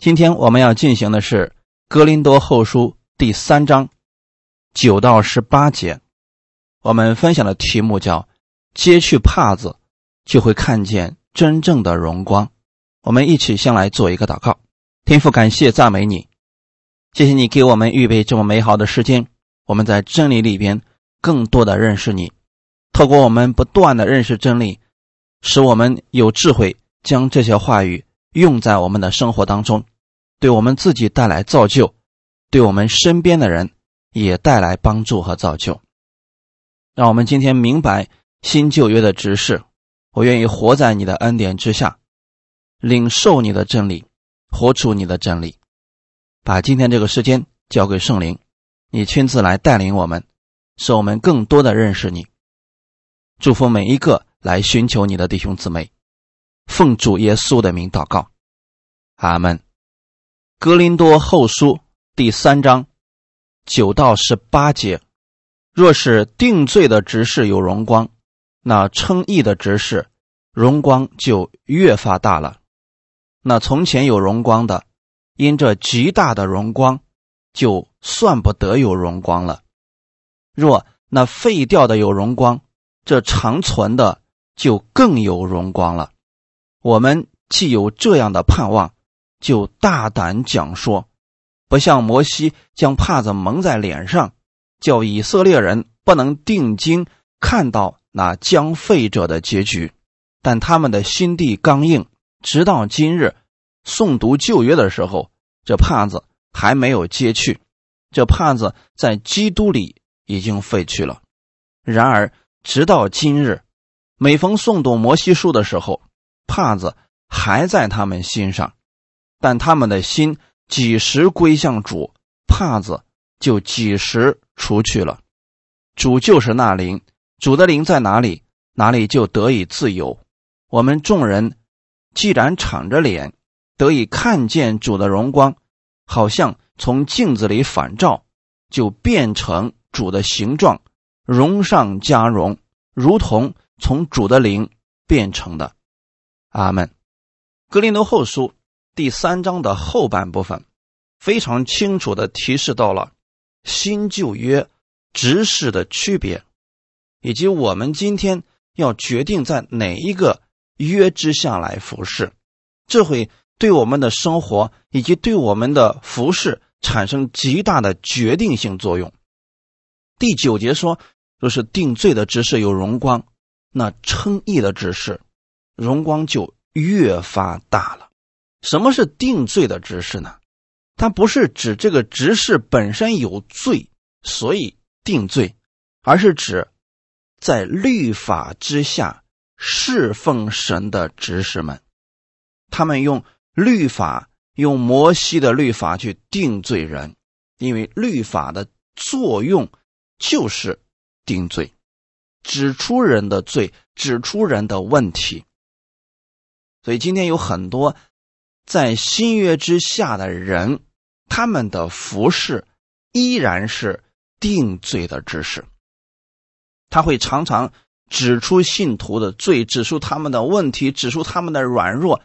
今天我们要进行的是《哥林多后书》第三章九到十八节，我们分享的题目叫“揭去帕子，就会看见真正的荣光”。我们一起先来做一个祷告，天父，感谢赞美你，谢谢你给我们预备这么美好的时间，我们在真理里边更多的认识你，透过我们不断的认识真理，使我们有智慧，将这些话语用在我们的生活当中。对我们自己带来造就，对我们身边的人也带来帮助和造就。让我们今天明白新旧约的指示，我愿意活在你的恩典之下，领受你的真理，活出你的真理。把今天这个时间交给圣灵，你亲自来带领我们，使我们更多的认识你。祝福每一个来寻求你的弟兄姊妹，奉主耶稣的名祷告，阿门。格林多后书第三章九到十八节：若是定罪的执事有荣光，那称义的执事荣光就越发大了。那从前有荣光的，因这极大的荣光，就算不得有荣光了。若那废掉的有荣光，这长存的就更有荣光了。我们既有这样的盼望。就大胆讲说，不像摩西将帕子蒙在脸上，叫以色列人不能定睛看到那将废者的结局。但他们的心地刚硬，直到今日，诵读旧约的时候，这帕子还没有揭去。这帕子在基督里已经废去了。然而，直到今日，每逢诵读摩西书的时候，帕子还在他们心上。但他们的心几时归向主，帕子就几时除去了。主就是那灵，主的灵在哪里，哪里就得以自由。我们众人既然敞着脸，得以看见主的荣光，好像从镜子里反照，就变成主的形状，荣上加荣，如同从主的灵变成的。阿门。格林多后书。第三章的后半部分，非常清楚的提示到了新旧约执事的区别，以及我们今天要决定在哪一个约之下来服侍，这会对我们的生活以及对我们的服侍产生极大的决定性作用。第九节说，若是定罪的执事有荣光，那称义的执事荣光就越发大了。什么是定罪的执事呢？它不是指这个执事本身有罪，所以定罪，而是指在律法之下侍奉神的执事们，他们用律法，用摩西的律法去定罪人，因为律法的作用就是定罪，指出人的罪，指出人的问题。所以今天有很多。在新约之下的人，他们的服饰依然是定罪的知识。他会常常指出信徒的罪，指出他们的问题，指出他们的软弱，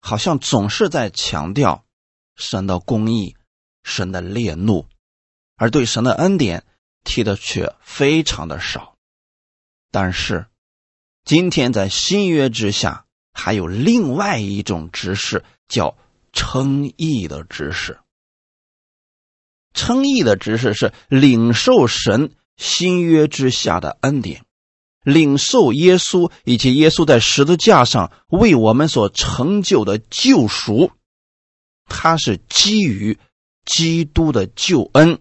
好像总是在强调神的公义、神的烈怒，而对神的恩典提的却非常的少。但是，今天在新约之下。还有另外一种执事，叫称义的执事。称义的执事是领受神新约之下的恩典，领受耶稣以及耶稣在十字架上为我们所成就的救赎。它是基于基督的救恩，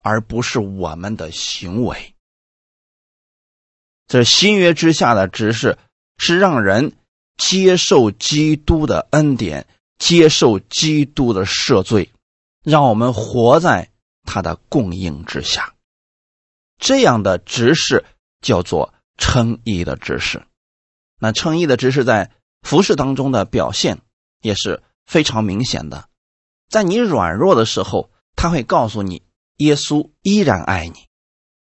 而不是我们的行为。这新约之下的执事是让人。接受基督的恩典，接受基督的赦罪，让我们活在他的供应之下。这样的执事叫做称义的执事。那称义的执事在服饰当中的表现也是非常明显的。在你软弱的时候，他会告诉你耶稣依然爱你；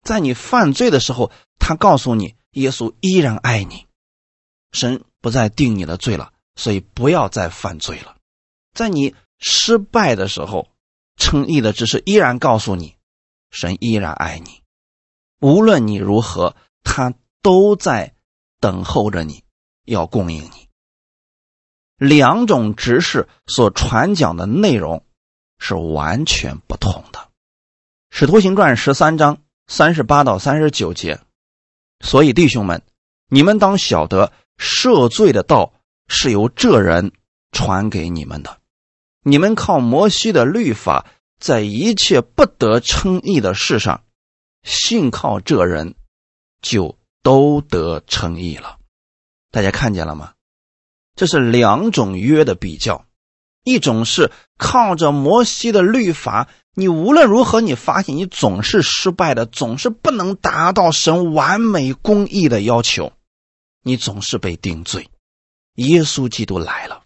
在你犯罪的时候，他告诉你耶稣依然爱你。神。不再定你的罪了，所以不要再犯罪了。在你失败的时候，称义的只是依然告诉你，神依然爱你，无论你如何，他都在等候着你，要供应你。两种执事所传讲的内容是完全不同的，《使徒行传》十三章三十八到三十九节。所以弟兄们，你们当晓得，赦罪的道是由这人传给你们的。你们靠摩西的律法，在一切不得称义的事上，信靠这人，就都得称义了。大家看见了吗？这是两种约的比较，一种是靠着摩西的律法，你无论如何，你发现你总是失败的，总是不能达到神完美公义的要求，你总是被定罪。耶稣基督来了，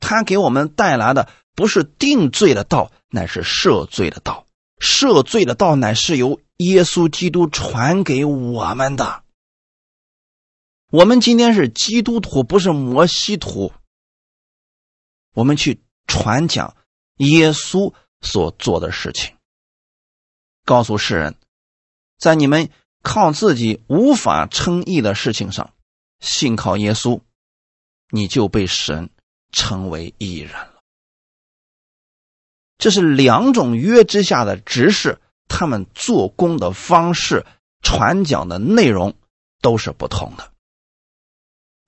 他给我们带来的不是定罪的道，乃是赦罪的道。赦罪的道乃是由耶稣基督传给我们的。我们今天是基督徒，不是摩西徒。我们去传讲耶稣所做的事情，告诉世人，在你们靠自己无法称义的事情上，信靠耶稣，你就被神称为义人了。这是两种约之下的执事，他们做工的方式、传讲的内容都是不同的。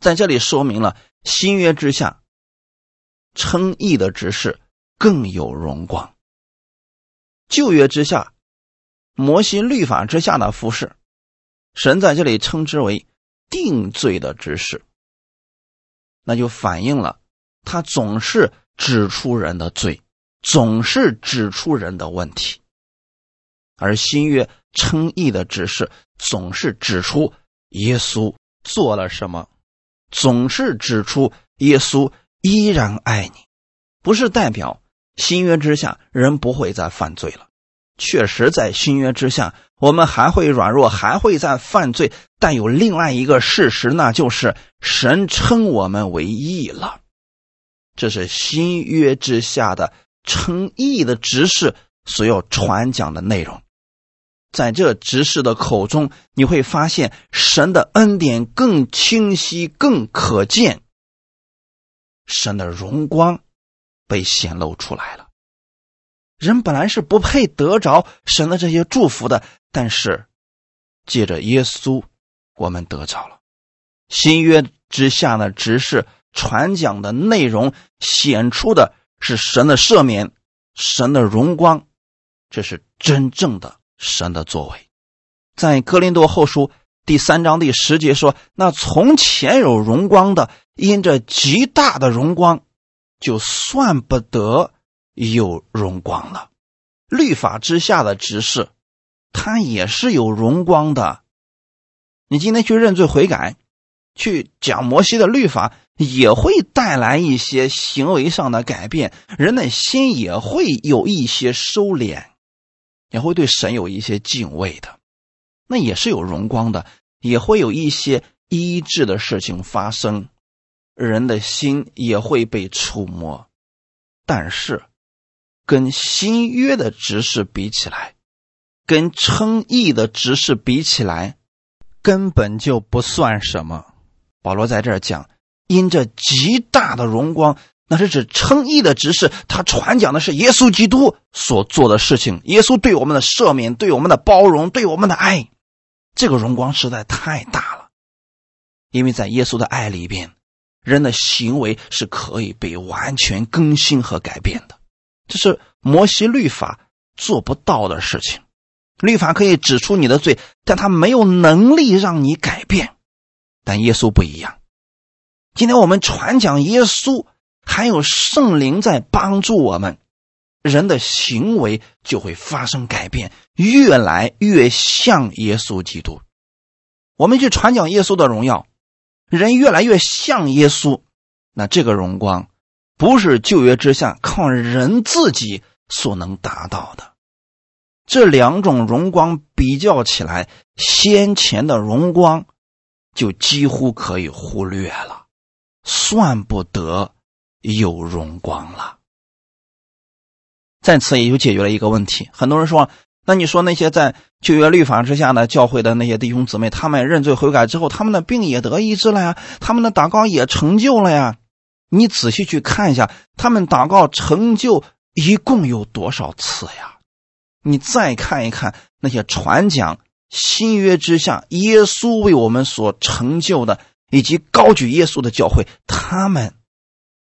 在这里说明了新约之下，称义的执事更有荣光；旧约之下，摩西律法之下的服饰，神在这里称之为定罪的指示。那就反映了他总是指出人的罪，总是指出人的问题；而新约称义的指示总是指出耶稣做了什么。总是指出耶稣依然爱你，不是代表新约之下人不会再犯罪了。确实，在新约之下，我们还会软弱，还会再犯罪。但有另外一个事实，那就是神称我们为义了。这是新约之下的称义的执事所要传讲的内容。在这执事的口中，你会发现神的恩典更清晰、更可见，神的荣光被显露出来了。人本来是不配得着神的这些祝福的，但是借着耶稣，我们得着了。新约之下的执事传讲的内容，显出的是神的赦免、神的荣光，这是真正的。神的作为，在哥林多后书第三章第十节说：“那从前有荣光的，因着极大的荣光，就算不得有荣光了。律法之下的执事，他也是有荣光的。你今天去认罪悔改，去讲摩西的律法，也会带来一些行为上的改变，人的心也会有一些收敛。”也会对神有一些敬畏的，那也是有荣光的，也会有一些医治的事情发生，人的心也会被触摸。但是，跟新约的执事比起来，跟称义的执事比起来，根本就不算什么。保罗在这儿讲，因着极大的荣光。那是指称义的执事，他传讲的是耶稣基督所做的事情，耶稣对我们的赦免、对我们的包容、对我们的爱，这个荣光实在太大了。因为在耶稣的爱里边，人的行为是可以被完全更新和改变的，这是摩西律法做不到的事情。律法可以指出你的罪，但他没有能力让你改变。但耶稣不一样。今天我们传讲耶稣。还有圣灵在帮助我们，人的行为就会发生改变，越来越像耶稣基督。我们去传讲耶稣的荣耀，人越来越像耶稣，那这个荣光不是旧约之下靠人自己所能达到的。这两种荣光比较起来，先前的荣光就几乎可以忽略了，算不得。有荣光了。在此也就解决了一个问题。很多人说，那你说那些在旧约律法之下的教会的那些弟兄姊妹，他们认罪悔改之后，他们的病也得医治了呀，他们的祷告也成就了呀。你仔细去看一下，他们祷告成就一共有多少次呀？你再看一看那些传讲新约之下耶稣为我们所成就的，以及高举耶稣的教会，他们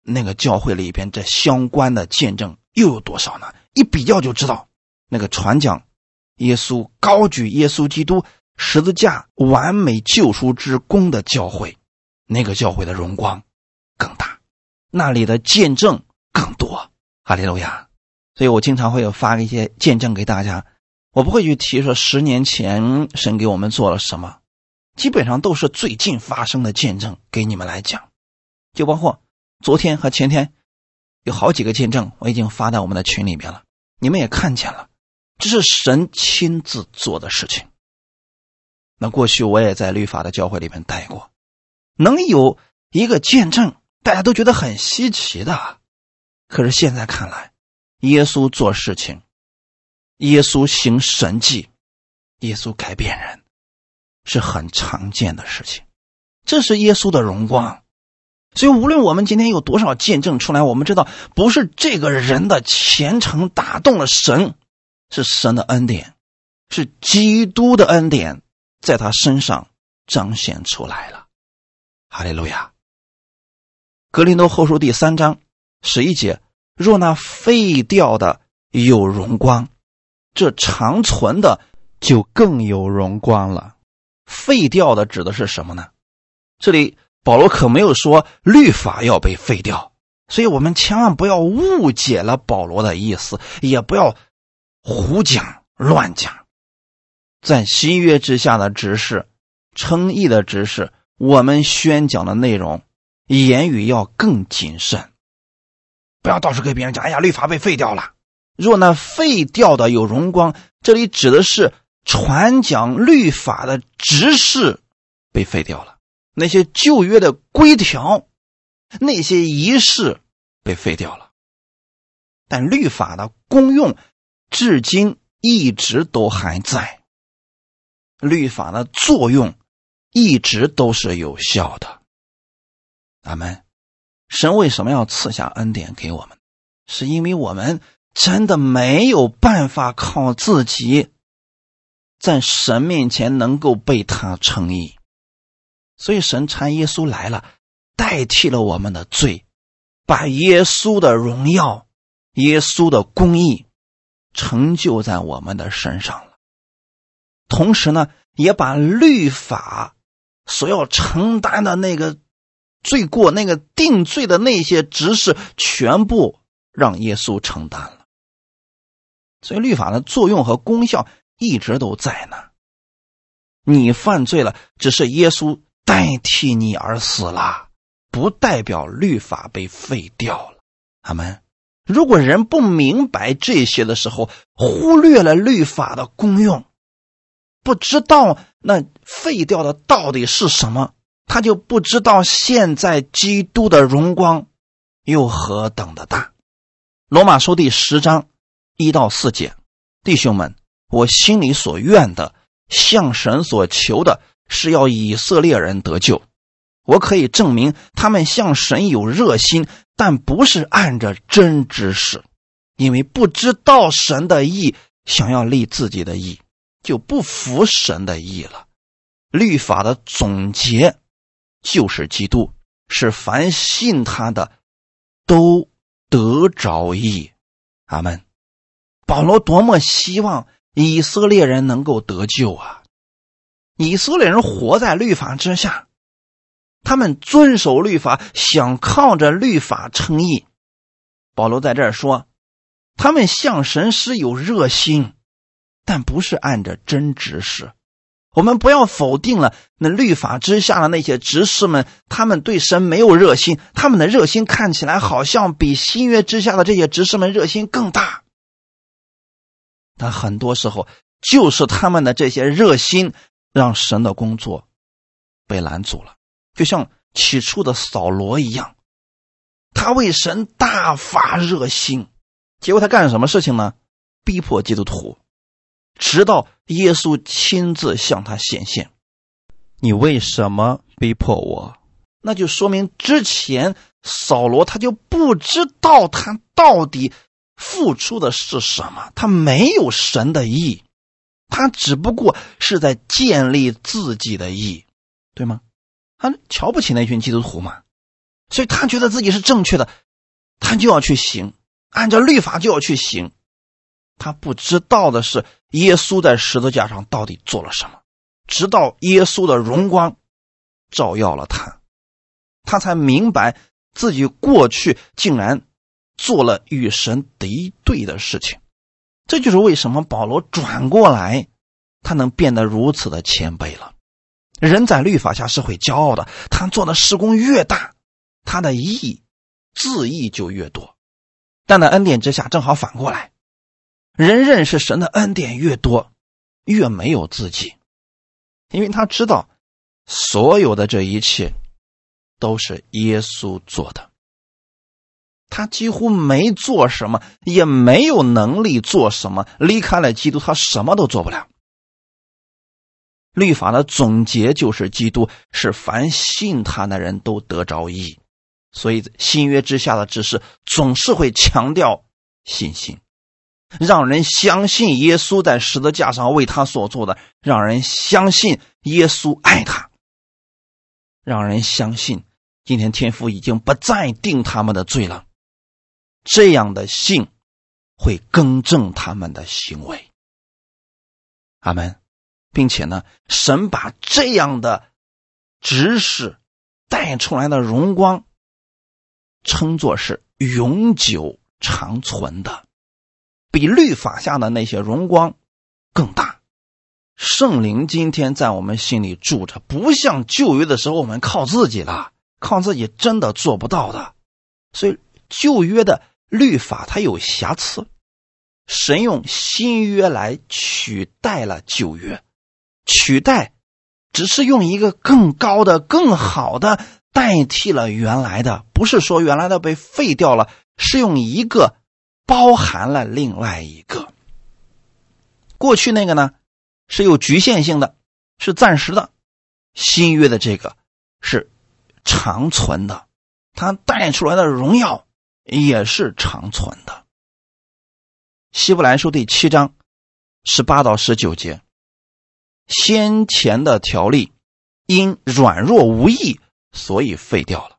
那个教会里边这相关的见证。又有多少呢？一比较就知道，那个传讲耶稣、高举耶稣基督十字架完美救赎之功的教会，那个教会的荣光更大，那里的见证更多。哈利路亚！所以我经常会有发一些见证给大家，我不会去提说十年前神给我们做了什么，基本上都是最近发生的见证给你们来讲，就包括昨天和前天。有好几个见证，我已经发在我们的群里面了，你们也看见了，这是神亲自做的事情。那过去我也在律法的教会里面待过，能有一个见证，大家都觉得很稀奇的。可是现在看来，耶稣做事情，耶稣行神迹，耶稣改变人，是很常见的事情，这是耶稣的荣光。所以，无论我们今天有多少见证出来，我们知道不是这个人的虔诚打动了神，是神的恩典，是基督的恩典在他身上彰显出来了。哈利路亚。格林多后书第三章十一节：若那废掉的有荣光，这长存的就更有荣光了。废掉的指的是什么呢？这里。保罗可没有说律法要被废掉，所以我们千万不要误解了保罗的意思，也不要胡讲乱讲。在新约之下的执事、称义的执事，我们宣讲的内容言语要更谨慎，不要到处给别人讲：“哎呀，律法被废掉了。”若那废掉的有荣光，这里指的是传讲律法的执事被废掉了。那些旧约的规条，那些仪式被废掉了，但律法的功用至今一直都还在，律法的作用一直都是有效的。阿门。神为什么要赐下恩典给我们？是因为我们真的没有办法靠自己在神面前能够被他称义。所以，神差耶稣来了，代替了我们的罪，把耶稣的荣耀、耶稣的公义成就在我们的身上了。同时呢，也把律法所要承担的那个罪过、那个定罪的那些执事，全部让耶稣承担了。所以，律法的作用和功效一直都在呢。你犯罪了，只是耶稣。代替你而死了，不代表律法被废掉了。阿门。如果人不明白这些的时候，忽略了律法的功用，不知道那废掉的到底是什么，他就不知道现在基督的荣光又何等的大。罗马书第十章一到四节，弟兄们，我心里所愿的，向神所求的。是要以色列人得救，我可以证明他们向神有热心，但不是按着真知识，因为不知道神的意，想要立自己的意，就不服神的意了。律法的总结就是基督，是凡信他的都得着意。阿门。保罗多么希望以色列人能够得救啊！以色列人活在律法之下，他们遵守律法，想靠着律法称义。保罗在这儿说，他们向神是有热心，但不是按着真执事。我们不要否定了那律法之下的那些执事们，他们对神没有热心，他们的热心看起来好像比新约之下的这些执事们热心更大。但很多时候，就是他们的这些热心。让神的工作被拦阻了，就像起初的扫罗一样，他为神大发热心，结果他干什么事情呢？逼迫基督徒，直到耶稣亲自向他显现。你为什么逼迫我？那就说明之前扫罗他就不知道他到底付出的是什么，他没有神的意，他只不过是在建立自己的意，对吗？他瞧不起那群基督徒嘛，所以他觉得自己是正确的，他就要去行，按照律法就要去行。他不知道的是，耶稣在十字架上到底做了什么。直到耶稣的荣光照耀了他，他才明白自己过去竟然做了与神敌对的事情。这就是为什么保罗转过来，他能变得如此的谦卑了。人在律法下是会骄傲的，他做的事工越大，他的义自义就越多。但在恩典之下，正好反过来。人认识神的恩典越多，越没有自己，因为他知道所有的这一切都是耶稣做的。他几乎没做什么，也没有能力做什么。离开了基督，他什么都做不了。律法的总结就是基督是凡信他的人都得着义，所以新约之下的指示总是会强调信心。让人相信耶稣在十字架上为他所做的，让人相信耶稣爱他，让人相信今天天父已经不再定他们的罪了。这样的信会更正他们的行为。阿门，并且呢，神把这样的知识带出来的荣光，称作是永久长存的。比律法下的那些荣光更大。圣灵今天在我们心里住着，不像旧约的时候我们靠自己了，靠自己真的做不到的。所以旧约的律法它有瑕疵，神用新约来取代了旧约，取代只是用一个更高的、更好的代替了原来的，不是说原来的被废掉了，是用一个。包含了另外一个，过去那个呢是有局限性的，是暂时的；新约的这个是长存的，它带出来的荣耀也是长存的。希伯来书第七章十八到十九节，先前的条例因软弱无益，所以废掉了。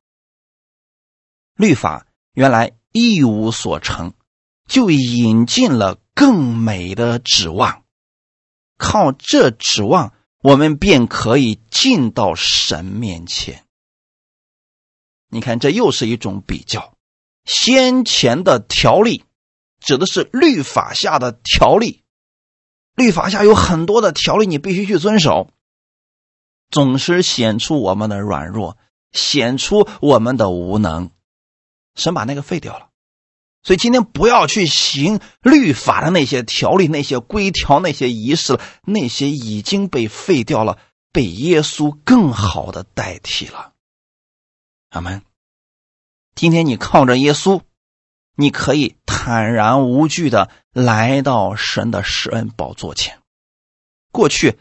律法原来一无所成。就引进了更美的指望，靠这指望，我们便可以进到神面前。你看，这又是一种比较。先前的条例指的是律法下的条例，律法下有很多的条例，你必须去遵守，总是显出我们的软弱，显出我们的无能。神把那个废掉了。所以今天不要去行律法的那些条例、那些规条、那些仪式了，那些已经被废掉了，被耶稣更好的代替了。阿门。今天你靠着耶稣，你可以坦然无惧的来到神的施恩宝座前。过去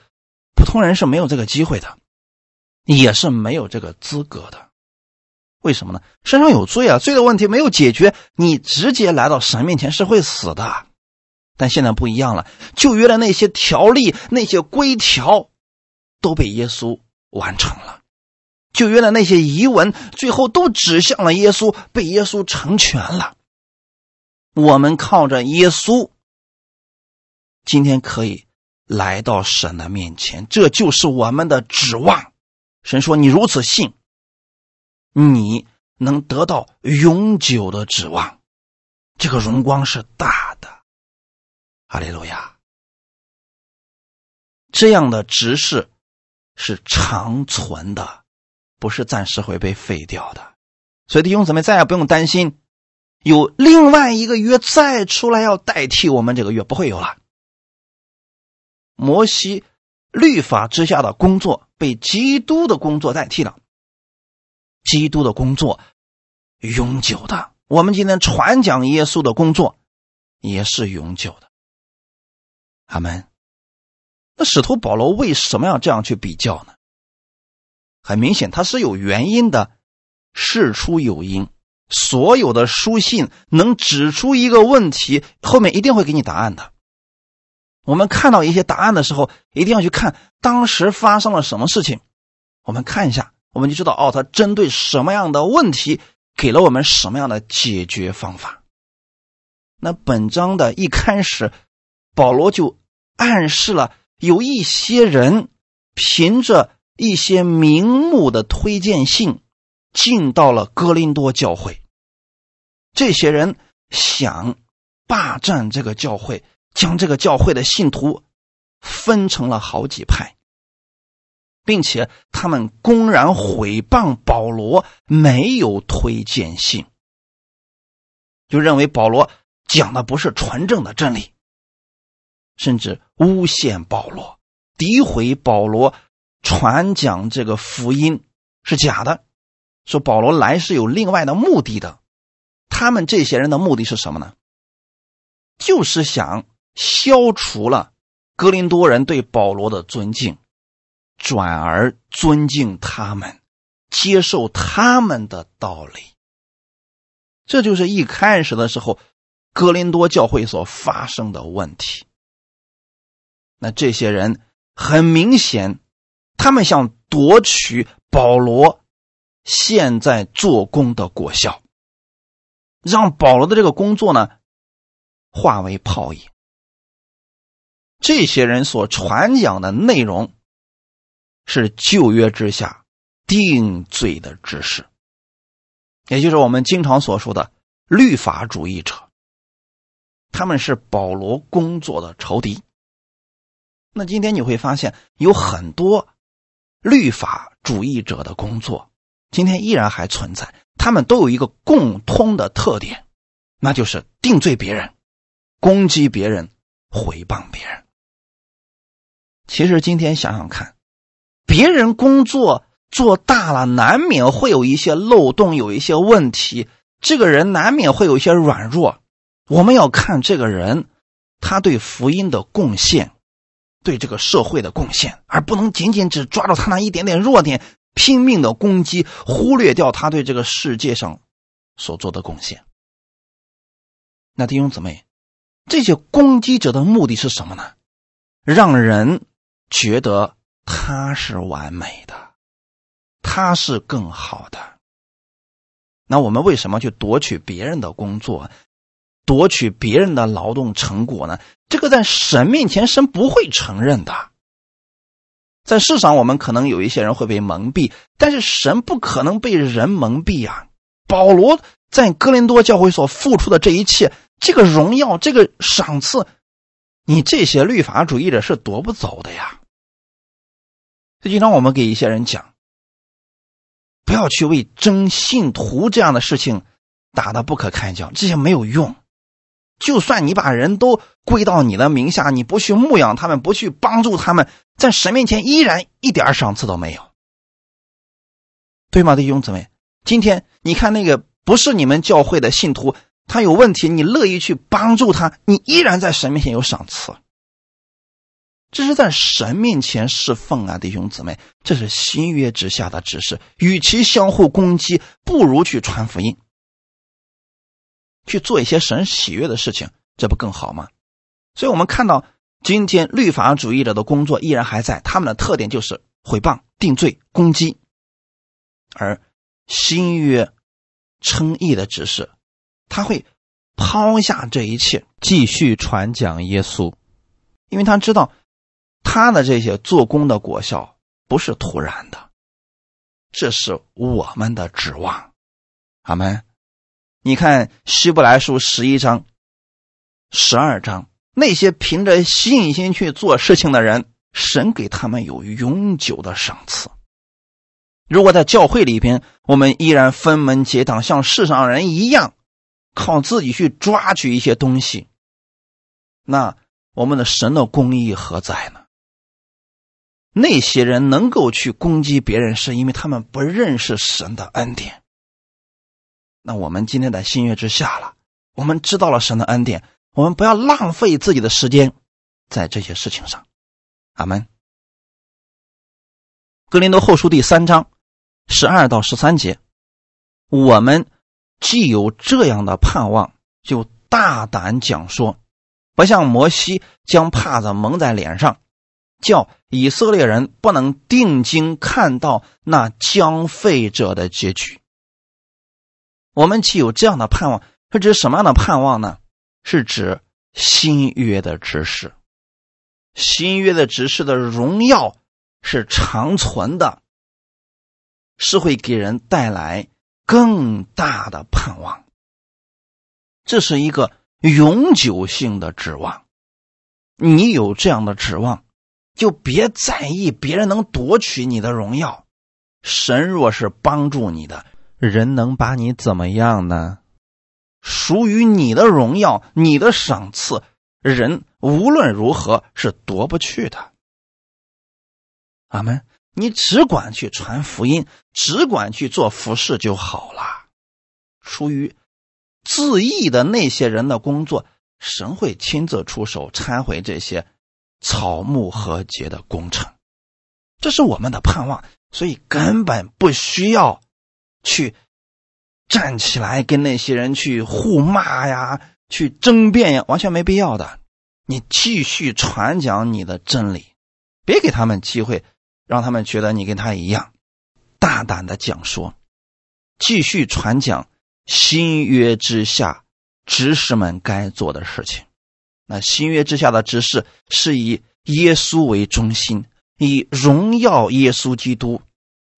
普通人是没有这个机会的，也是没有这个资格的。为什么呢？身上有罪啊，罪的问题没有解决，你直接来到神面前是会死的。但现在不一样了，旧约的那些条例、那些规条都被耶稣完成了，旧约的那些遗文最后都指向了耶稣，被耶稣成全了。我们靠着耶稣，今天可以来到神的面前，这就是我们的指望。神说：“你如此信。”你能得到永久的指望，这个荣光是大的，哈利路亚。这样的执事是长存的，不是暂时会被废掉的。所以弟兄姊妹再也不用担心有另外一个约再出来要代替我们这个月，不会有了。摩西律法之下的工作被基督的工作代替了。基督的工作永久的，我们今天传讲耶稣的工作也是永久的。阿门。那使徒保罗为什么要这样去比较呢？很明显，他是有原因的。事出有因，所有的书信能指出一个问题，后面一定会给你答案的。我们看到一些答案的时候，一定要去看当时发生了什么事情。我们看一下，我们就知道哦，他针对什么样的问题，给了我们什么样的解决方法。那本章的一开始，保罗就暗示了有一些人凭着一些名目的推荐信。进到了哥林多教会，这些人想霸占这个教会，将这个教会的信徒分成了好几派，并且他们公然毁谤保罗没有推荐信，就认为保罗讲的不是纯正的真理，甚至诬陷保罗，诋毁保罗传讲这个福音是假的。说保罗来是有另外的目的的，他们这些人的目的是什么呢？就是想消除了格林多人对保罗的尊敬，转而尊敬他们，接受他们的道理。这就是一开始的时候格林多教会所发生的问题。那这些人很明显，他们想夺取保罗。现在做工的果效，让保罗的这个工作呢化为泡影。这些人所传讲的内容是旧约之下定罪的知识，也就是我们经常所说的律法主义者。他们是保罗工作的仇敌。那今天你会发现有很多律法主义者的工作。今天依然还存在，他们都有一个共通的特点，那就是定罪别人、攻击别人、毁谤别人。其实今天想想看，别人工作做大了，难免会有一些漏洞，有一些问题。这个人难免会有一些软弱，我们要看这个人他对福音的贡献，对这个社会的贡献，而不能仅仅只抓住他那一点点弱点。拼命的攻击，忽略掉他对这个世界上所做的贡献。那弟兄姊妹，这些攻击者的目的是什么呢？让人觉得他是完美的，他是更好的。那我们为什么去夺取别人的工作，夺取别人的劳动成果呢？这个在神面前，神不会承认的。在世上，我们可能有一些人会被蒙蔽，但是神不可能被人蒙蔽啊！保罗在哥林多教会所付出的这一切，这个荣耀，这个赏赐，你这些律法主义者是夺不走的呀。就经常我们给一些人讲，不要去为争信徒这样的事情打得不可开交，这些没有用。就算你把人都归到你的名下，你不去牧养他们，不去帮助他们，在神面前依然一点赏赐都没有，对吗，弟兄姊妹？今天你看那个不是你们教会的信徒，他有问题，你乐意去帮助他，你依然在神面前有赏赐。这是在神面前侍奉啊，弟兄姊妹，这是新约之下的指示。与其相互攻击，不如去传福音。去做一些神喜悦的事情，这不更好吗？所以，我们看到今天律法主义者的工作依然还在，他们的特点就是毁谤、定罪、攻击。而新约称义的指示，他会抛下这一切，继续传讲耶稣，因为他知道他的这些做工的果效不是突然的，这是我们的指望。阿门。你看《希伯来书》十一章、十二章，那些凭着信心去做事情的人，神给他们有永久的赏赐。如果在教会里边，我们依然分门结党，像世上人一样，靠自己去抓取一些东西，那我们的神的公义何在呢？那些人能够去攻击别人，是因为他们不认识神的恩典。那我们今天在新约之下了，我们知道了神的恩典，我们不要浪费自己的时间在这些事情上。阿门。格林多后书第三章十二到十三节，我们既有这样的盼望，就大胆讲说，不像摩西将帕子蒙在脸上。叫以色列人不能定睛看到那将废者的结局。我们既有这样的盼望？是指什么样的盼望呢？是指新约的指示。新约的指示的荣耀是长存的，是会给人带来更大的盼望。这是一个永久性的指望。你有这样的指望。就别在意别人能夺取你的荣耀，神若是帮助你的，人能把你怎么样呢？属于你的荣耀，你的赏赐，人无论如何是夺不去的。阿门！你只管去传福音，只管去做服饰就好了。属于自义的那些人的工作，神会亲自出手忏悔这些。草木和解的工程，这是我们的盼望，所以根本不需要去站起来跟那些人去互骂呀，去争辩呀，完全没必要的。你继续传讲你的真理，别给他们机会，让他们觉得你跟他一样，大胆的讲说，继续传讲新约之下执事们该做的事情。那新约之下的执事是以耶稣为中心，以荣耀耶稣基督，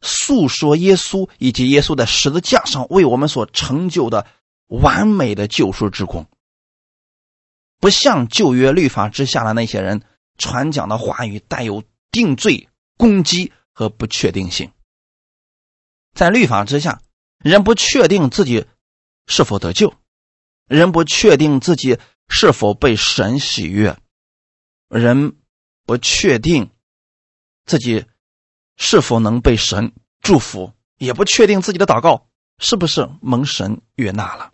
诉说耶稣以及耶稣在十字架上为我们所成就的完美的救赎之功。不像旧约律法之下的那些人传讲的话语带有定罪、攻击和不确定性。在律法之下，人不确定自己是否得救，人不确定自己。是否被神喜悦？人不确定自己是否能被神祝福，也不确定自己的祷告是不是蒙神悦纳了。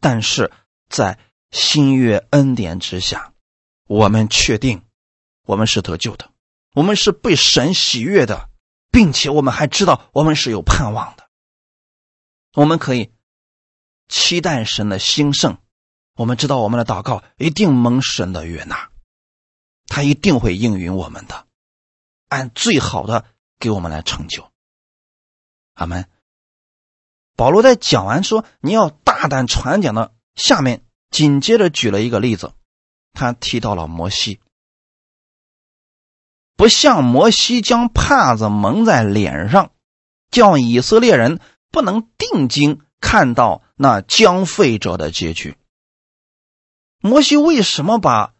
但是在新约恩典之下，我们确定我们是得救的，我们是被神喜悦的，并且我们还知道我们是有盼望的。我们可以期待神的兴盛。我们知道我们的祷告一定蒙神的悦纳，他一定会应允我们的，按最好的给我们来成就。阿门。保罗在讲完说你要大胆传讲的下面，紧接着举了一个例子，他提到了摩西，不像摩西将帕子蒙在脸上，叫以色列人不能定睛看到那将废者的结局。摩西为什么把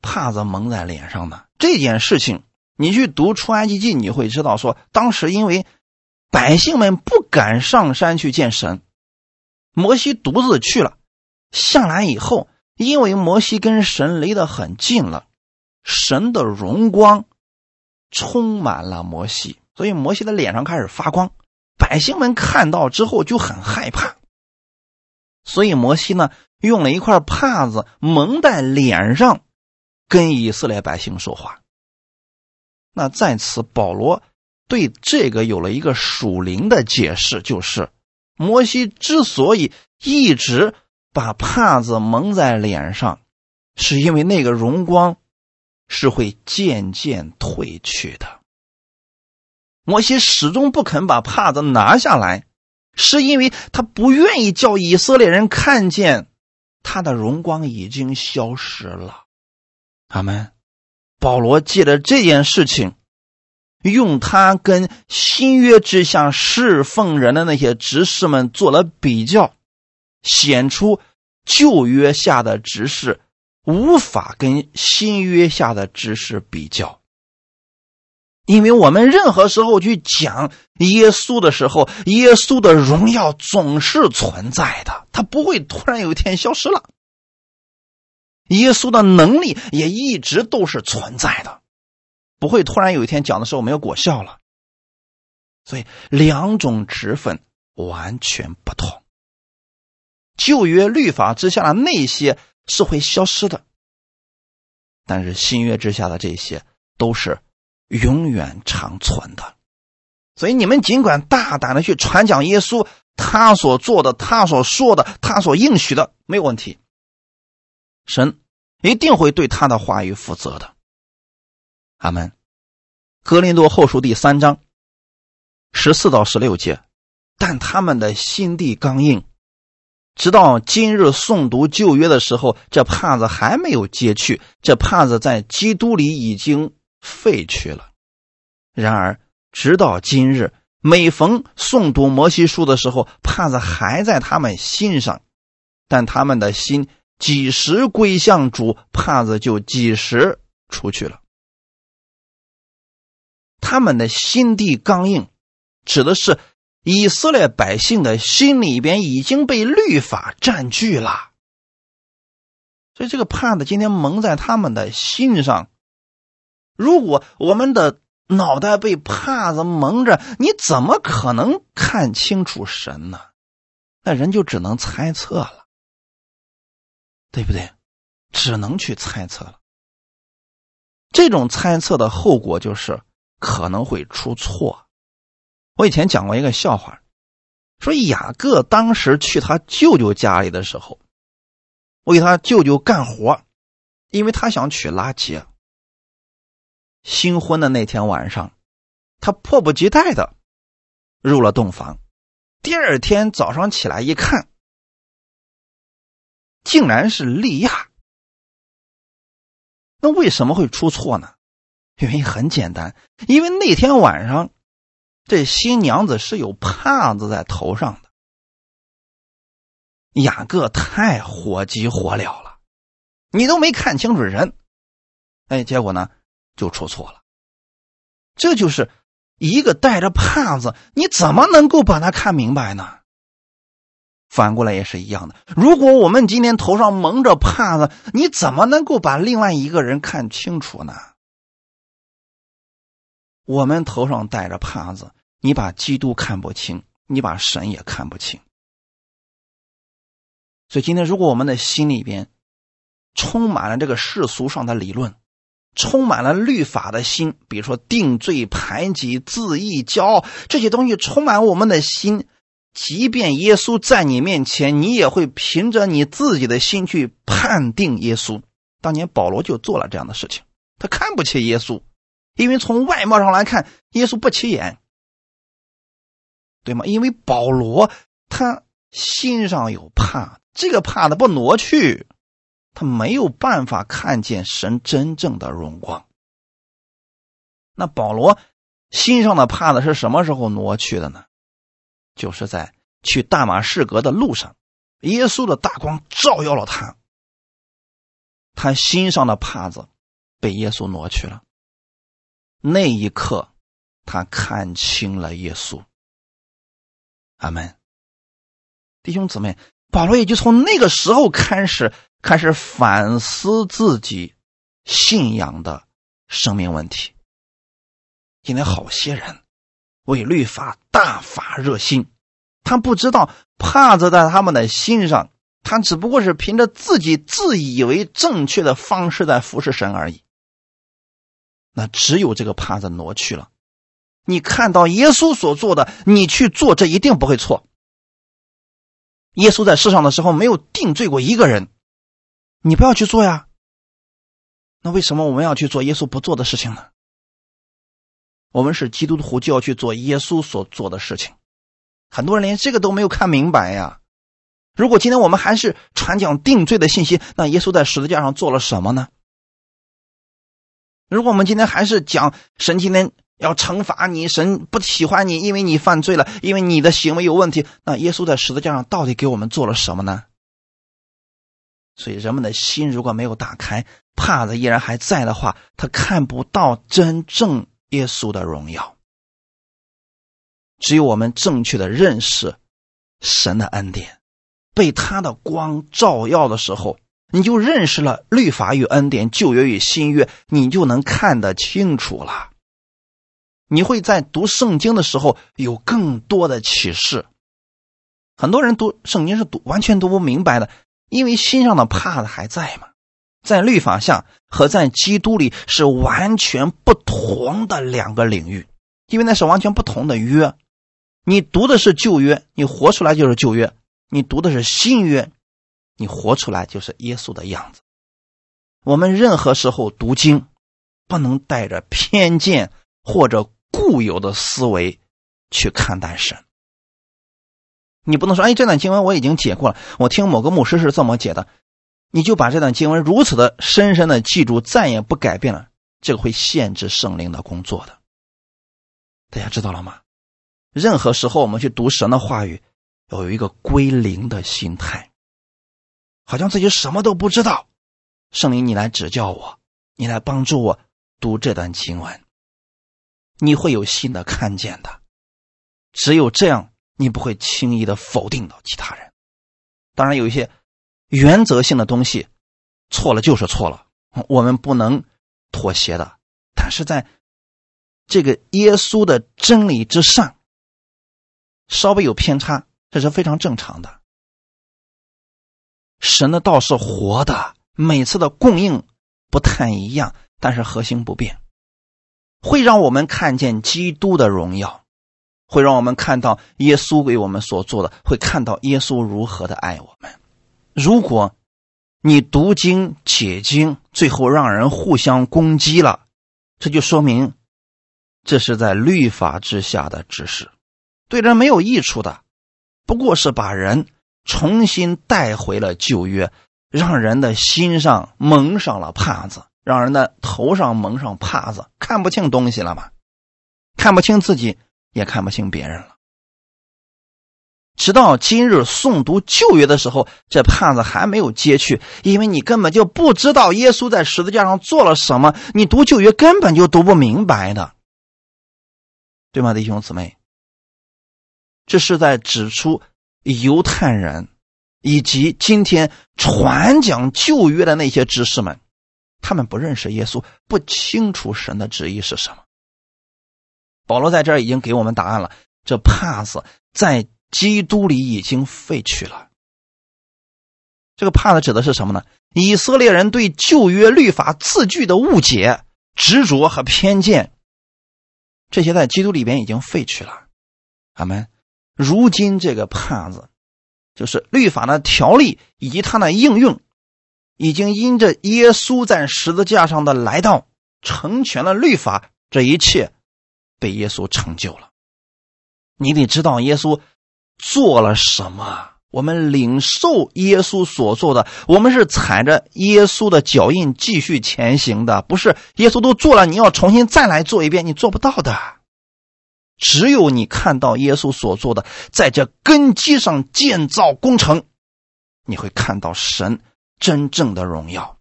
帕子蒙在脸上呢？这件事情，你去读出埃及记，你会知道，说当时因为百姓们不敢上山去见神，摩西独自去了。下来以后，因为摩西跟神离得很近了，神的荣光充满了摩西，所以摩西的脸上开始发光。百姓们看到之后就很害怕，所以摩西呢。用了一块帕子蒙在脸上，跟以色列百姓说话。那在此，保罗对这个有了一个属灵的解释，就是摩西之所以一直把帕子蒙在脸上，是因为那个荣光是会渐渐褪去的。摩西始终不肯把帕子拿下来，是因为他不愿意叫以色列人看见。他的荣光已经消失了，阿门。保罗借着这件事情，用他跟新约之下侍奉人的那些执事们做了比较，显出旧约下的执事无法跟新约下的执事比较。因为我们任何时候去讲耶稣的时候，耶稣的荣耀总是存在的，他不会突然有一天消失了。耶稣的能力也一直都是存在的，不会突然有一天讲的时候没有果效了。所以两种职分完全不同。旧约律法之下的那些是会消失的。但是新约之下的这些都是永远长存的。所以你们尽管大胆的去传讲耶稣，他所做的、他所说的、他所应许的，没有问题。神一定会对他的话语负责的。阿门。格林多后书第三章十四到十六节，但他们的心地刚硬，直到今日诵读旧约的时候，这帕子还没有揭去，这帕子在基督里已经废去了。然而。直到今日，每逢诵读摩西书的时候，帕子还在他们心上，但他们的心几时归向主，帕子就几时出去了。他们的心地刚硬，指的是以色列百姓的心里边已经被律法占据了，所以这个帕子今天蒙在他们的心上。如果我们的。脑袋被帕子蒙着，你怎么可能看清楚神呢？那人就只能猜测了，对不对？只能去猜测了。这种猜测的后果就是可能会出错。我以前讲过一个笑话，说雅各当时去他舅舅家里的时候，为他舅舅干活，因为他想娶拉结。新婚的那天晚上，他迫不及待的入了洞房。第二天早上起来一看，竟然是利亚。那为什么会出错呢？原因很简单，因为那天晚上这新娘子是有帕子在头上的。雅各太火急火燎了，你都没看清楚人，哎，结果呢？就出错了，这就是一个戴着帕子，你怎么能够把它看明白呢？反过来也是一样的。如果我们今天头上蒙着帕子，你怎么能够把另外一个人看清楚呢？我们头上戴着帕子，你把基督看不清，你把神也看不清。所以今天，如果我们的心里边充满了这个世俗上的理论，充满了律法的心，比如说定罪、排挤、自义、骄傲这些东西，充满我们的心。即便耶稣在你面前，你也会凭着你自己的心去判定耶稣。当年保罗就做了这样的事情，他看不起耶稣，因为从外貌上来看，耶稣不起眼，对吗？因为保罗他心上有怕，这个怕的不挪去。他没有办法看见神真正的荣光。那保罗心上的帕子是什么时候挪去的呢？就是在去大马士革的路上，耶稣的大光照耀了他，他心上的帕子被耶稣挪去了。那一刻，他看清了耶稣。阿门。弟兄姊妹，保罗也就从那个时候开始。开始反思自己信仰的生命问题。今天好些人为律法大发热心，他不知道帕子在他们的心上，他只不过是凭着自己自以为正确的方式在服侍神而已。那只有这个帕子挪去了，你看到耶稣所做的，你去做，这一定不会错。耶稣在世上的时候没有定罪过一个人。你不要去做呀，那为什么我们要去做耶稣不做的事情呢？我们是基督徒，就要去做耶稣所做的事情。很多人连这个都没有看明白呀。如果今天我们还是传讲定罪的信息，那耶稣在十字架上做了什么呢？如果我们今天还是讲神今天要惩罚你，神不喜欢你，因为你犯罪了，因为你的行为有问题，那耶稣在十字架上到底给我们做了什么呢？所以，人们的心如果没有打开，帕子依然还在的话，他看不到真正耶稣的荣耀。只有我们正确的认识神的恩典，被他的光照耀的时候，你就认识了律法与恩典、旧约与新约，你就能看得清楚了。你会在读圣经的时候有更多的启示。很多人读圣经是读完全读不明白的。因为心上的怕的还在嘛。在律法下和在基督里是完全不同的两个领域，因为那是完全不同的约。你读的是旧约，你活出来就是旧约；你读的是新约，你活出来就是耶稣的样子。我们任何时候读经，不能带着偏见或者固有的思维去看待神。你不能说：“哎，这段经文我已经解过了，我听某个牧师是这么解的。”你就把这段经文如此的深深的记住，再也不改变了，这个会限制圣灵的工作的。大家知道了吗？任何时候我们去读神的话语，要有一个归零的心态，好像自己什么都不知道。圣灵，你来指教我，你来帮助我读这段经文，你会有新的看见的。只有这样，你不会轻易的否定到其他人。当然，有一些。原则性的东西，错了就是错了，我们不能妥协的。但是在这个耶稣的真理之上，稍微有偏差，这是非常正常的。神的道是活的，每次的供应不太一样，但是核心不变，会让我们看见基督的荣耀，会让我们看到耶稣为我们所做的，会看到耶稣如何的爱我们。如果你读经解经，最后让人互相攻击了，这就说明这是在律法之下的知识，对人没有益处的。不过是把人重新带回了旧约，让人的心上蒙上了帕子，让人的头上蒙上帕子，看不清东西了嘛？看不清自己，也看不清别人了。直到今日诵读旧约的时候，这帕子还没有揭去，因为你根本就不知道耶稣在十字架上做了什么，你读旧约根本就读不明白的，对吗，弟兄姊妹？这是在指出犹太人以及今天传讲旧约的那些知识们，他们不认识耶稣，不清楚神的旨意是什么。保罗在这儿已经给我们答案了，这帕子在。基督里已经废去了。这个怕的指的是什么呢？以色列人对旧约律法字句的误解、执着和偏见，这些在基督里边已经废去了。阿门。如今这个帕子，就是律法的条例以及它的应用，已经因着耶稣在十字架上的来到，成全了律法，这一切被耶稣成就了。你得知道耶稣。做了什么？我们领受耶稣所做的，我们是踩着耶稣的脚印继续前行的，不是耶稣都做了，你要重新再来做一遍，你做不到的。只有你看到耶稣所做的，在这根基上建造工程，你会看到神真正的荣耀。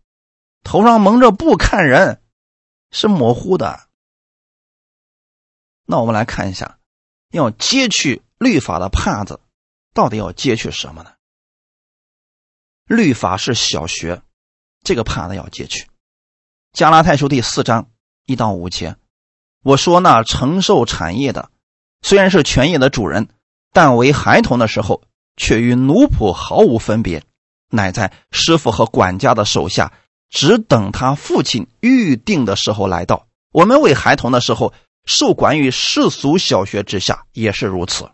头上蒙着布看人，是模糊的。那我们来看一下，要揭去。律法的帕子，到底要揭去什么呢？律法是小学，这个帕子要揭去。加拉太书第四章一到五节，我说那承受产业的，虽然是全业的主人，但为孩童的时候，却与奴仆毫无分别，乃在师傅和管家的手下，只等他父亲预定的时候来到。我们为孩童的时候，受管于世俗小学之下，也是如此。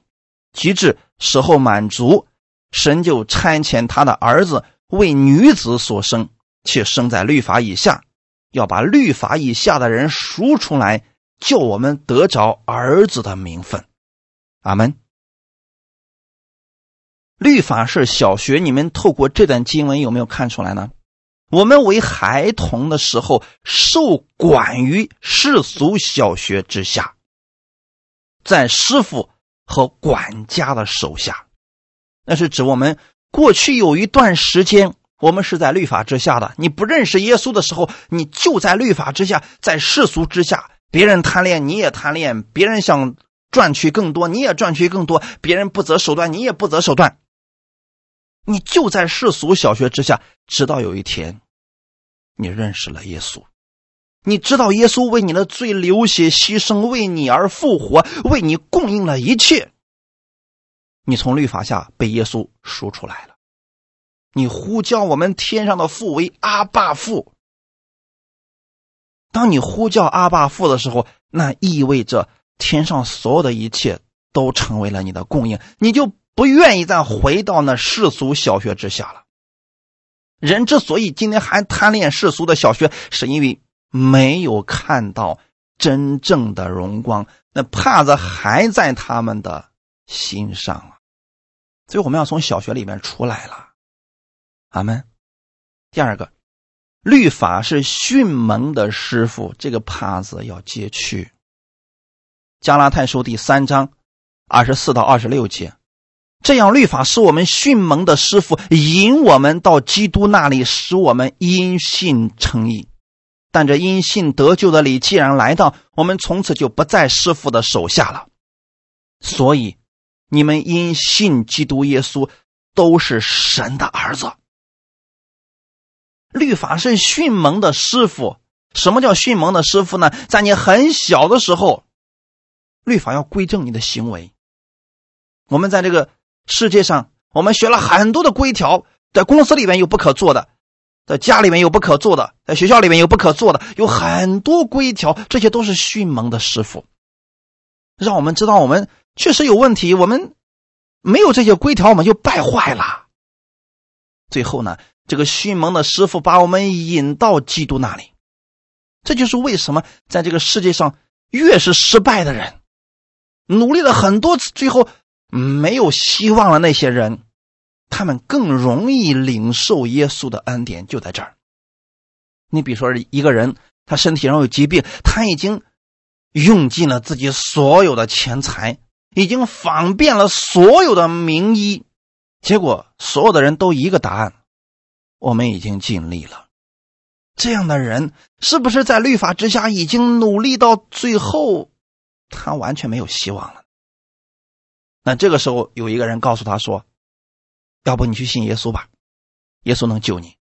及至时候满足，神就差遣他的儿子为女子所生，且生在律法以下，要把律法以下的人赎出来，叫我们得着儿子的名分。阿门。律法是小学，你们透过这段经文有没有看出来呢？我们为孩童的时候，受管于世俗小学之下，在师傅。和管家的手下，那是指我们过去有一段时间，我们是在律法之下的。你不认识耶稣的时候，你就在律法之下，在世俗之下。别人贪恋，你也贪恋；别人想赚取更多，你也赚取更多；别人不择手段，你也不择手段。你就在世俗小学之下，直到有一天，你认识了耶稣。你知道耶稣为你的罪流血牺牲，为你而复活，为你供应了一切。你从律法下被耶稣赎出来了，你呼叫我们天上的父为阿爸父。当你呼叫阿爸父的时候，那意味着天上所有的一切都成为了你的供应，你就不愿意再回到那世俗小学之下了。人之所以今天还贪恋世俗的小学，是因为没有看到真正的荣光，那帕子还在他们的心上了。所以我们要从小学里面出来了，阿门。第二个，律法是训蒙的师傅，这个帕子要揭去。加拉太书第三章二十四到二十六节，这样律法是我们训蒙的师傅，引我们到基督那里，使我们因信称义。但这因信得救的理既然来到，我们从此就不在师傅的手下了。所以。你们因信基督耶稣，都是神的儿子。律法是训蒙的师傅。什么叫训蒙的师傅呢？在你很小的时候，律法要规正你的行为。我们在这个世界上，我们学了很多的规条，在公司里面有不可做的，在家里面有不可做的，在学校里面有不可做的，有很多规条，这些都是训蒙的师傅，让我们知道我们。确实有问题，我们没有这些规条，我们就败坏了。最后呢，这个迅猛的师傅把我们引到基督那里。这就是为什么在这个世界上，越是失败的人，努力了很多次，最后没有希望了。那些人，他们更容易领受耶稣的恩典，就在这儿。你比如说，一个人他身体上有疾病，他已经用尽了自己所有的钱财。已经访遍了所有的名医，结果所有的人都一个答案：我们已经尽力了。这样的人是不是在律法之下已经努力到最后，他完全没有希望了？那这个时候有一个人告诉他说：“要不你去信耶稣吧，耶稣能救你。”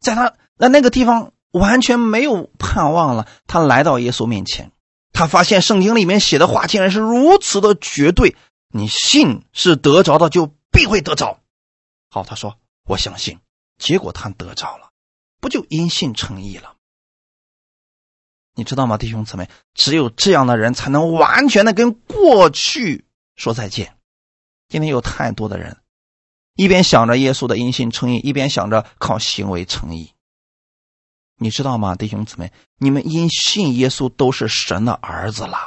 在他那那个地方完全没有盼望了，他来到耶稣面前。他发现圣经里面写的话竟然是如此的绝对，你信是得着的，就必会得着。好，他说我相信，结果他得着了，不就因信称义了？你知道吗，弟兄姊妹？只有这样的人才能完全的跟过去说再见。今天有太多的人，一边想着耶稣的因信称义，一边想着靠行为称义。你知道吗，弟兄姊妹？你们因信耶稣都是神的儿子了，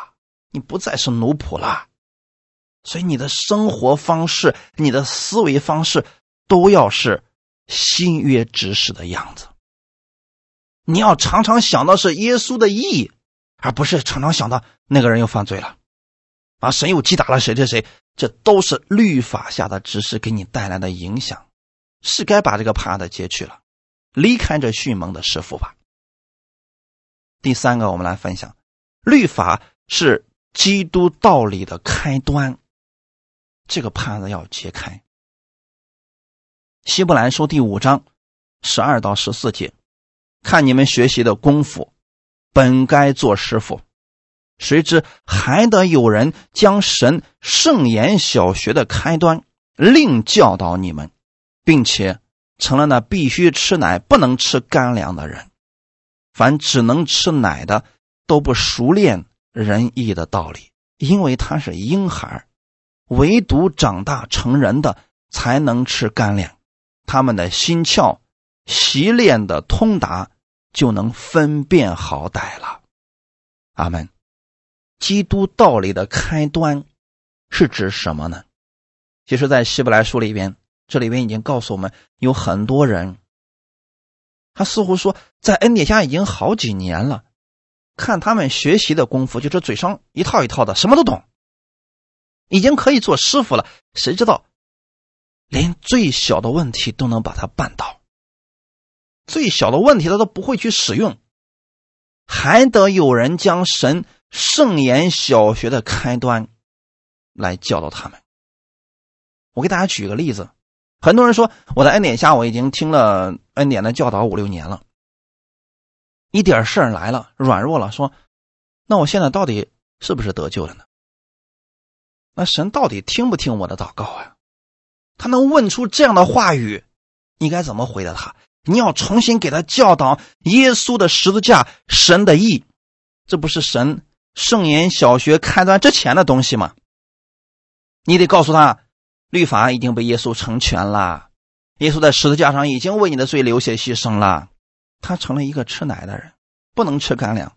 你不再是奴仆了，所以你的生活方式、你的思维方式都要是新约指使的样子。你要常常想到是耶稣的义，而不是常常想到那个人又犯罪了，啊，神又击打了谁谁谁，这都是律法下的指示给你带来的影响，是该把这个帕子揭去了。离开这迅猛的师傅吧。第三个，我们来分享，律法是基督道理的开端，这个帕子要揭开。希伯来书第五章十二到十四节，看你们学习的功夫，本该做师傅，谁知还得有人将神圣言小学的开端另教导你们，并且。成了那必须吃奶不能吃干粮的人，凡只能吃奶的都不熟练仁义的道理，因为他是婴孩唯独长大成人的才能吃干粮，他们的心窍习练的通达，就能分辨好歹了。阿门。基督道理的开端是指什么呢？其实，在希伯来书里边。这里边已经告诉我们，有很多人，他似乎说在恩典下已经好几年了，看他们学习的功夫，就是嘴上一套一套的，什么都懂，已经可以做师傅了。谁知道，连最小的问题都能把他办到，最小的问题他都不会去使用，还得有人将神圣言小学的开端来教导他们。我给大家举个例子。很多人说我在恩典下，我已经听了恩典的教导五六年了，一点事儿来了，软弱了，说，那我现在到底是不是得救了呢？那神到底听不听我的祷告啊？他能问出这样的话语，你该怎么回答他？你要重新给他教导耶稣的十字架、神的意，这不是神圣言小学开端之前的东西吗？你得告诉他，律法已经被耶稣成全了，耶稣在十字架上已经为你的罪流血牺牲了，他成了一个吃奶的人，不能吃干粮，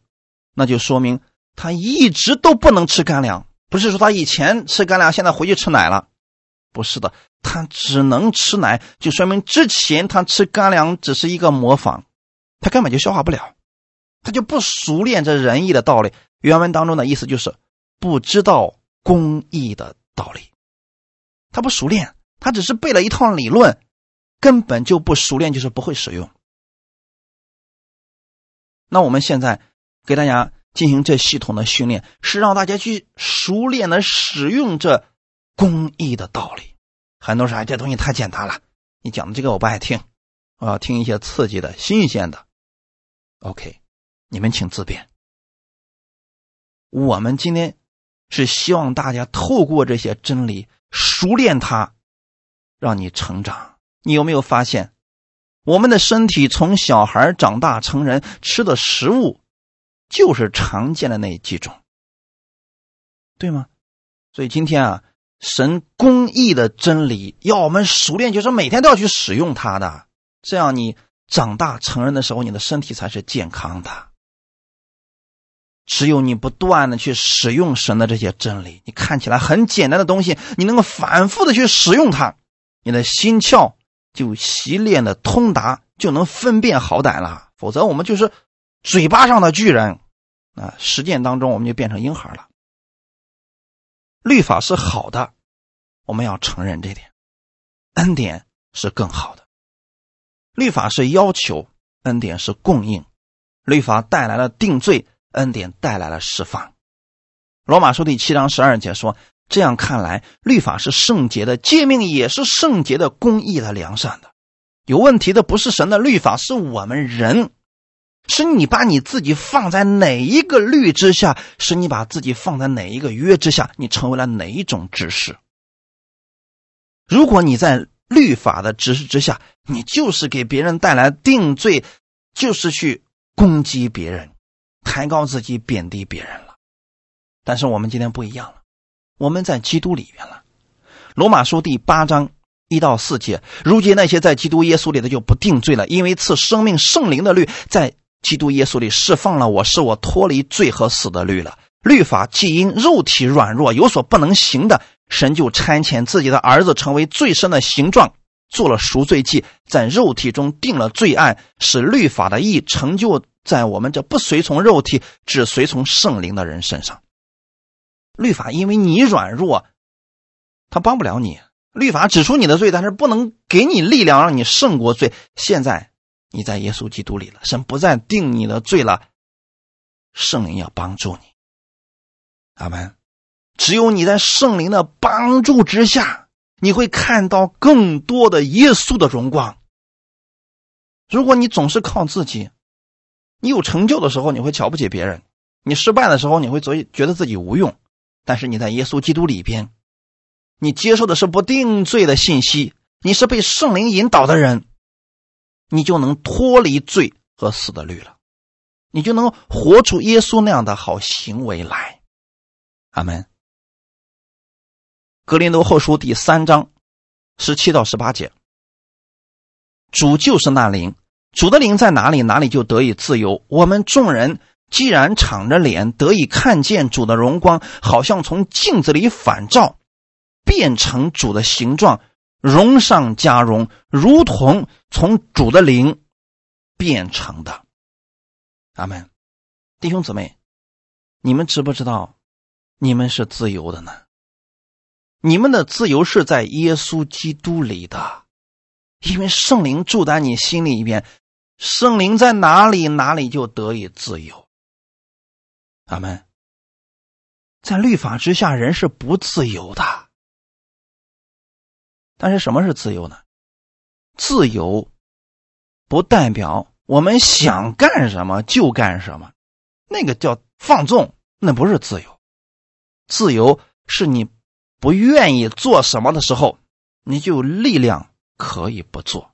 那就说明他一直都不能吃干粮，不是说他以前吃干粮，现在回去吃奶了。不是的，他只能吃奶，就说明之前他吃干粮只是一个模仿，他根本就消化不了，他就不熟练这仁义的道理。原文当中的意思就是不知道公义的道理，他不熟练，他只是背了一套理论，根本就不熟练，就是不会使用。那我们现在给大家进行这系统的训练，是让大家去熟练的使用这。公益的道理，很多人说：“哎，这东西太简单了，你讲的这个我不爱听，我要听一些刺激的、新鲜的。” OK，你们请自便。我们今天是希望大家透过这些真理熟练它，让你成长。你有没有发现，我们的身体从小孩长大成人吃的食物，就是常见的那几种，对吗？所以今天啊。神公义的真理要我们熟练，就是每天都要去使用它的。这样你长大成人的时候，你的身体才是健康的。只有你不断的去使用神的这些真理，你看起来很简单的东西，你能够反复的去使用它，你的心窍就习练的通达，就能分辨好歹了。否则，我们就是嘴巴上的巨人啊，实践当中我们就变成婴孩了。律法是好的，我们要承认这点。恩典是更好的。律法是要求，恩典是供应。律法带来了定罪，恩典带来了释放。罗马书第七章十二节说：“这样看来，律法是圣洁的，诫命也是圣洁的、公义的、良善的。有问题的不是神的律法，是我们人。”是你把你自己放在哪一个律之下？是你把自己放在哪一个约之下？你成为了哪一种指示？如果你在律法的指示之下，你就是给别人带来定罪，就是去攻击别人，抬高自己，贬低别人了。但是我们今天不一样了，我们在基督里面了。罗马书第八章一到四节，如今那些在基督耶稣里的就不定罪了，因为赐生命圣灵的律在。基督耶稣里释放了我，使我脱离罪和死的律了。律法既因肉体软弱有所不能行的，神就差遣自己的儿子成为最深的形状，做了赎罪祭，在肉体中定了罪案，使律法的义成就在我们这不随从肉体、只随从圣灵的人身上。律法因为你软弱，他帮不了你。律法指出你的罪，但是不能给你力量让你胜过罪。现在。你在耶稣基督里了，神不再定你的罪了，圣灵要帮助你。阿门。只有你在圣灵的帮助之下，你会看到更多的耶稣的荣光。如果你总是靠自己，你有成就的时候你会瞧不起别人，你失败的时候你会觉觉得自己无用。但是你在耶稣基督里边，你接受的是不定罪的信息，你是被圣灵引导的人。你就能脱离罪和死的律了，你就能活出耶稣那样的好行为来。阿门。格林多后书第三章十七到十八节，主就是那灵，主的灵在哪里，哪里就得以自由。我们众人既然敞着脸得以看见主的荣光，好像从镜子里反照，变成主的形状。荣上加荣，如同从主的灵变成的。阿门，弟兄姊妹，你们知不知道，你们是自由的呢？你们的自由是在耶稣基督里的，因为圣灵住在你心里边，圣灵在哪里，哪里就得以自由。阿门。在律法之下，人是不自由的。但是什么是自由呢？自由不代表我们想干什么就干什么，那个叫放纵，那不是自由。自由是你不愿意做什么的时候，你就有力量可以不做。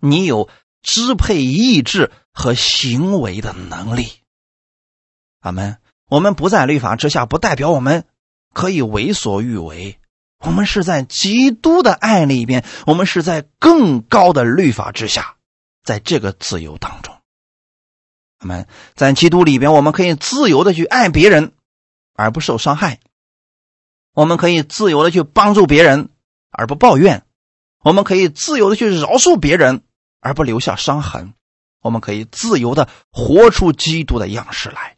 你有支配意志和行为的能力。阿门。我们不在律法之下，不代表我们可以为所欲为。我们是在基督的爱里边，我们是在更高的律法之下，在这个自由当中。我们在基督里边，我们可以自由的去爱别人，而不受伤害；我们可以自由的去帮助别人，而不抱怨；我们可以自由的去饶恕别人，而不留下伤痕；我们可以自由的活出基督的样式来，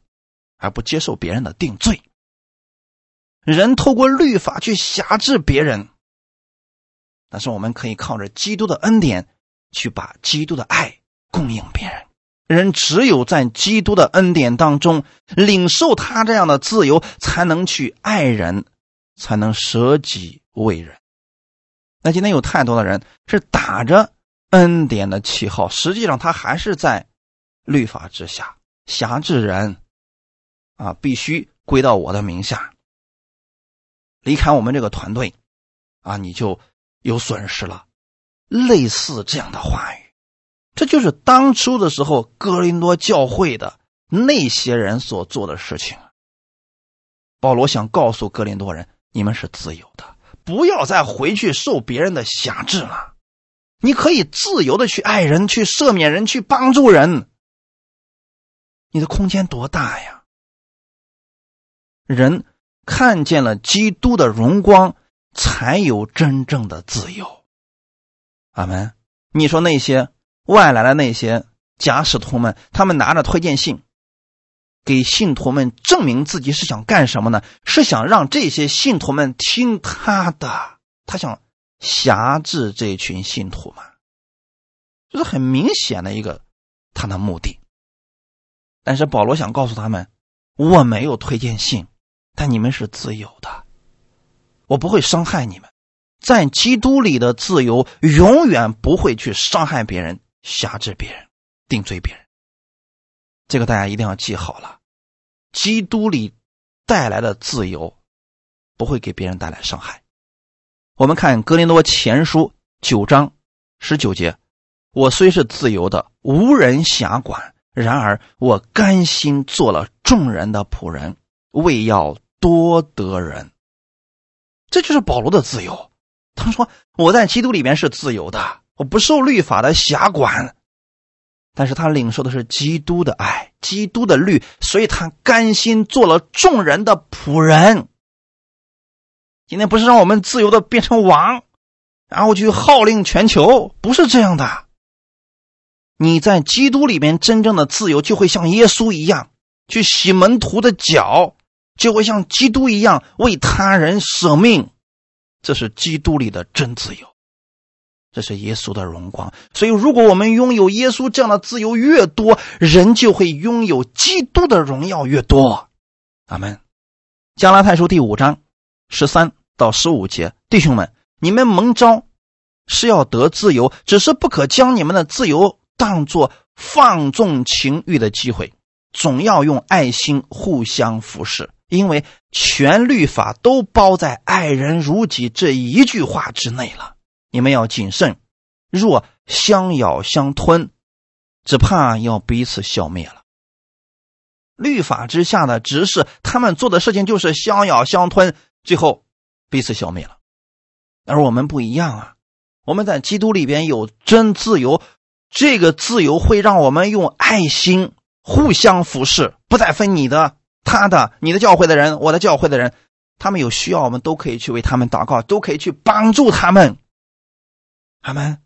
而不接受别人的定罪。人透过律法去辖制别人，但是我们可以靠着基督的恩典去把基督的爱供应别人。人只有在基督的恩典当中领受他这样的自由，才能去爱人，才能舍己为人。那今天有太多的人是打着恩典的旗号，实际上他还是在律法之下辖制人，啊，必须归到我的名下。离开我们这个团队，啊，你就有损失了。类似这样的话语，这就是当初的时候哥林多教会的那些人所做的事情。保罗想告诉哥林多人：你们是自由的，不要再回去受别人的辖制了。你可以自由的去爱人，去赦免人，去帮助人。你的空间多大呀？人。看见了基督的荣光，才有真正的自由。阿门。你说那些外来的那些假使徒们，他们拿着推荐信，给信徒们证明自己是想干什么呢？是想让这些信徒们听他的，他想辖制这群信徒吗？这是很明显的一个他的目的。但是保罗想告诉他们，我没有推荐信。但你们是自由的，我不会伤害你们。在基督里的自由，永远不会去伤害别人、辖制别人、定罪别人。这个大家一定要记好了。基督里带来的自由，不会给别人带来伤害。我们看格林多前书九章十九节：“我虽是自由的，无人辖管；然而我甘心做了众人的仆人，为要。”多得人，这就是保罗的自由。他说：“我在基督里面是自由的，我不受律法的辖管。”但是他领受的是基督的爱，基督的律，所以他甘心做了众人的仆人。今天不是让我们自由的变成王，然后去号令全球，不是这样的。你在基督里面真正的自由，就会像耶稣一样去洗门徒的脚。就会像基督一样为他人舍命，这是基督里的真自由，这是耶稣的荣光。所以，如果我们拥有耶稣这样的自由越多，人就会拥有基督的荣耀越多。阿门。加拉太书第五章十三到十五节，弟兄们，你们蒙召是要得自由，只是不可将你们的自由当作放纵情欲的机会，总要用爱心互相服侍。因为全律法都包在“爱人如己”这一句话之内了，你们要谨慎。若相咬相吞，只怕要彼此消灭了。律法之下的执事，他们做的事情就是相咬相吞，最后彼此消灭了。而我们不一样啊，我们在基督里边有真自由，这个自由会让我们用爱心互相服侍，不再分你的。他的、你的教会的人，我的教会的人，他们有需要，我们都可以去为他们祷告，都可以去帮助他们。他们，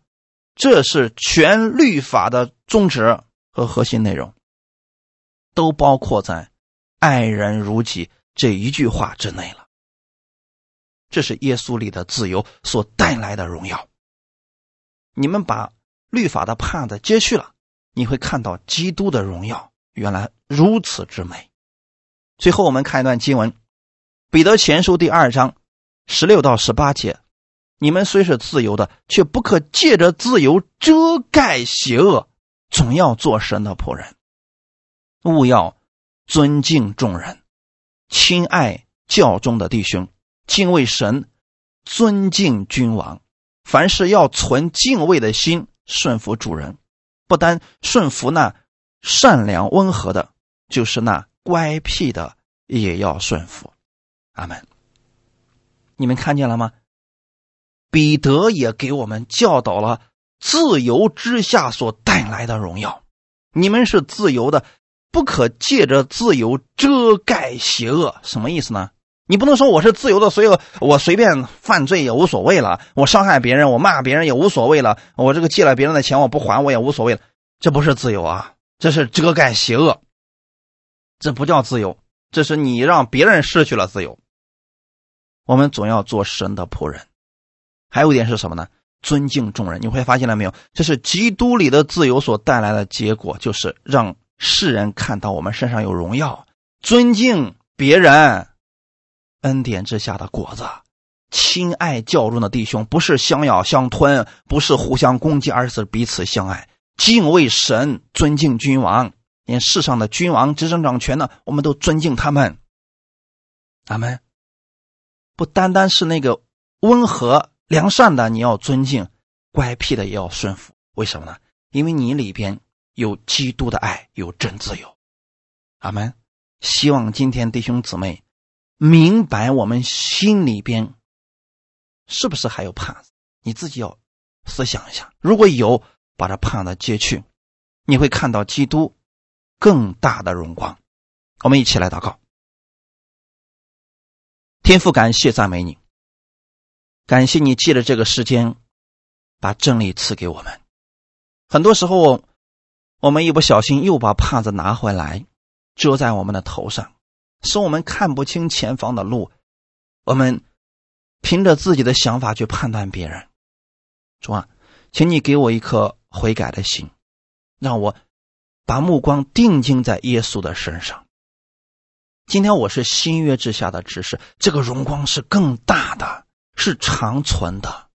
这是全律法的宗旨和核心内容，都包括在“爱人如己”这一句话之内了。这是耶稣里的自由所带来的荣耀。你们把律法的帕子揭去了，你会看到基督的荣耀，原来如此之美。最后，我们看一段经文，《彼得前书》第二章十六到十八节：“你们虽是自由的，却不可借着自由遮盖邪恶，总要做神的仆人。勿要尊敬众人，亲爱教中的弟兄，敬畏神，尊敬君王。凡事要存敬畏的心，顺服主人，不单顺服那善良温和的，就是那乖僻的也要顺服。阿门。你们看见了吗？彼得也给我们教导了自由之下所带来的荣耀。你们是自由的，不可借着自由遮盖邪恶。什么意思呢？你不能说我是自由的，所以我随便犯罪也无所谓了。我伤害别人，我骂别人也无所谓了。我这个借了别人的钱，我不还我也无所谓了。这不是自由啊，这是遮盖邪恶。这不叫自由，这是你让别人失去了自由。我们总要做神的仆人，还有一点是什么呢？尊敬众人。你会发现了没有？这是基督里的自由所带来的结果，就是让世人看到我们身上有荣耀，尊敬别人，恩典之下的果子。亲爱教中的弟兄，不是相咬相吞，不是互相攻击，而是彼此相爱，敬畏神，尊敬君王。连世上的君王执政掌权呢，我们都尊敬他们。咱们。不单单是那个温和良善的，你要尊敬；乖僻的也要顺服。为什么呢？因为你里边有基督的爱，有真自由。阿门。希望今天弟兄姊妹明白，我们心里边是不是还有帕子？你自己要思想一下。如果有，把这盼子接去，你会看到基督更大的荣光。我们一起来祷告。天父，感谢赞美你，感谢你借着这个时间把真理赐给我们。很多时候，我们一不小心又把帕子拿回来遮在我们的头上，使我们看不清前方的路。我们凭着自己的想法去判断别人。主啊，请你给我一颗悔改的心，让我把目光定睛在耶稣的身上。今天我是新约之下的执事，这个荣光是更大的，是长存的。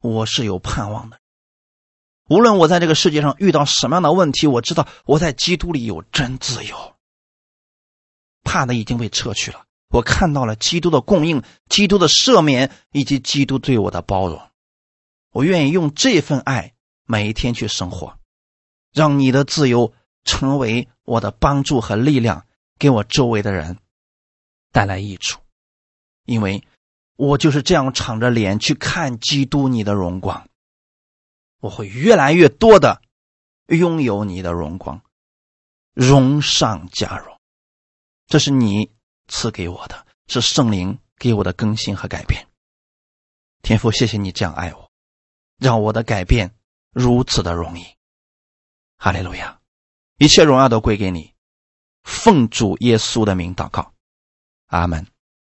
我是有盼望的。无论我在这个世界上遇到什么样的问题，我知道我在基督里有真自由。怕的已经被撤去了，我看到了基督的供应、基督的赦免以及基督对我的包容。我愿意用这份爱每一天去生活，让你的自由成为我的帮助和力量。给我周围的人带来益处，因为我就是这样敞着脸去看基督你的荣光，我会越来越多的拥有你的荣光，荣上加荣。这是你赐给我的，是圣灵给我的更新和改变。天父，谢谢你这样爱我，让我的改变如此的容易。哈利路亚，一切荣耀都归给你。奉主耶稣的名祷告，阿门。